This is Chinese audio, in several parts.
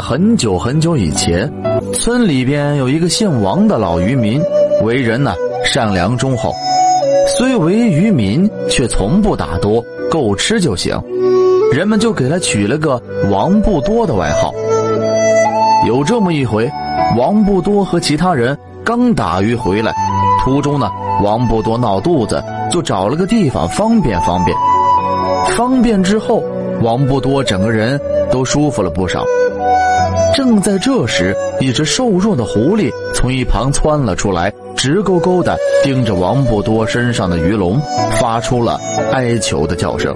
很久很久以前，村里边有一个姓王的老渔民，为人呢善良忠厚，虽为渔民，却从不打多，够吃就行。人们就给他取了个王不多的外号。有这么一回，王不多和其他人刚打鱼回来，途中呢，王不多闹肚子，就找了个地方方便方便。方便之后，王不多整个人都舒服了不少。正在这时，一只瘦弱的狐狸从一旁窜了出来，直勾勾的盯着王不多身上的鱼笼，发出了哀求的叫声。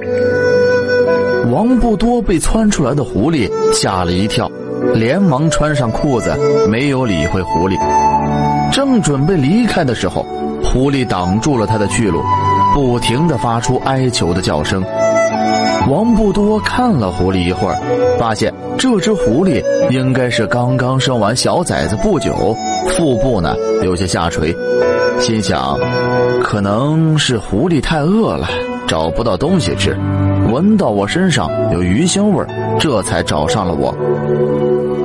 王不多被窜出来的狐狸吓了一跳，连忙穿上裤子，没有理会狐狸。正准备离开的时候，狐狸挡住了他的去路，不停的发出哀求的叫声。王不多看了狐狸一会儿，发现这只狐狸应该是刚刚生完小崽子不久，腹部呢有些下垂，心想，可能是狐狸太饿了，找不到东西吃，闻到我身上有鱼腥味儿这才找上了我。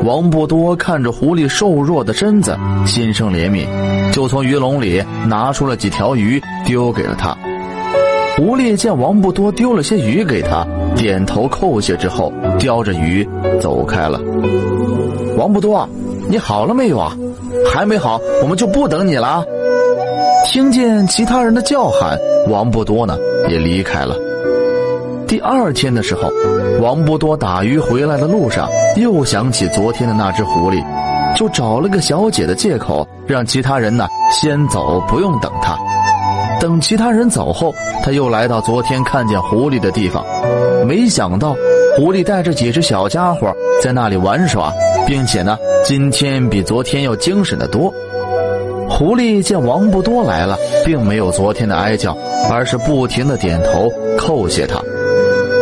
王不多看着狐狸瘦弱的身子，心生怜悯，就从鱼笼里拿出了几条鱼，丢给了他。狐狸见王不多丢了些鱼给他，点头叩谢之后，叼着鱼走开了。王不多，你好了没有啊？还没好，我们就不等你了。听见其他人的叫喊，王不多呢也离开了。第二天的时候，王不多打鱼回来的路上，又想起昨天的那只狐狸，就找了个小姐的借口，让其他人呢先走，不用等他。等其他人走后，他又来到昨天看见狐狸的地方，没想到狐狸带着几只小家伙在那里玩耍，并且呢，今天比昨天要精神的多。狐狸见王不多来了，并没有昨天的哀叫，而是不停的点头叩谢他。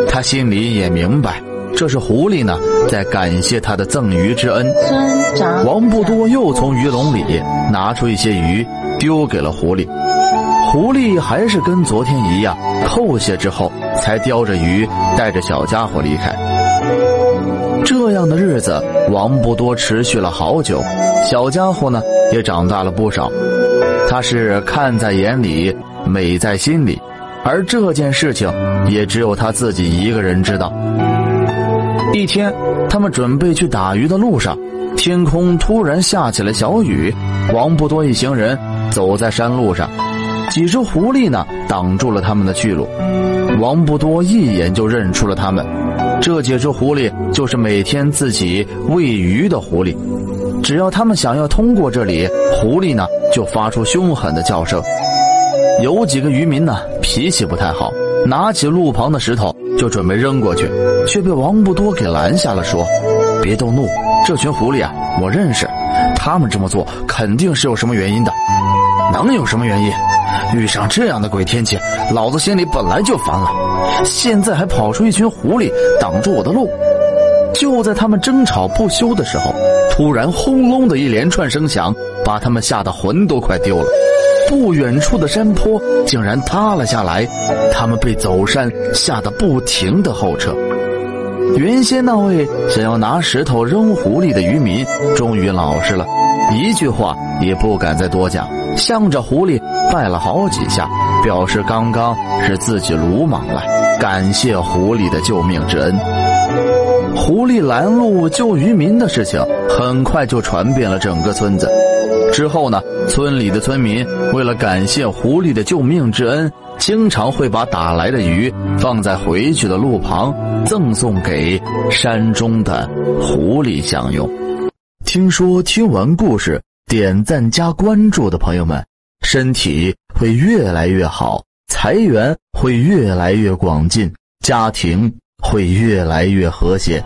他心里也明白，这是狐狸呢在感谢他的赠鱼之恩。王不多又从鱼笼里拿出一些鱼，丢给了狐狸。狐狸还是跟昨天一样，叩谢之后，才叼着鱼，带着小家伙离开。这样的日子，王不多持续了好久，小家伙呢也长大了不少。他是看在眼里，美在心里，而这件事情也只有他自己一个人知道。一天，他们准备去打鱼的路上，天空突然下起了小雨，王不多一行人走在山路上。几只狐狸呢，挡住了他们的去路。王不多一眼就认出了他们，这几只狐狸就是每天自己喂鱼的狐狸。只要他们想要通过这里，狐狸呢就发出凶狠的叫声。有几个渔民呢脾气不太好，拿起路旁的石头就准备扔过去，却被王不多给拦下了，说：“别动怒，这群狐狸啊，我认识，他们这么做肯定是有什么原因的。能有什么原因？”遇上这样的鬼天气，老子心里本来就烦了，现在还跑出一群狐狸挡住我的路。就在他们争吵不休的时候，突然轰隆的一连串声响，把他们吓得魂都快丢了。不远处的山坡竟然塌了下来，他们被走山吓得不停的后撤。原先那位想要拿石头扔狐狸的渔民，终于老实了，一句话也不敢再多讲。向着狐狸拜了好几下，表示刚刚是自己鲁莽了，感谢狐狸的救命之恩。狐狸拦路救渔民的事情很快就传遍了整个村子。之后呢，村里的村民为了感谢狐狸的救命之恩，经常会把打来的鱼放在回去的路旁，赠送给山中的狐狸享用。听说听完故事。点赞加关注的朋友们，身体会越来越好，财源会越来越广进，家庭会越来越和谐。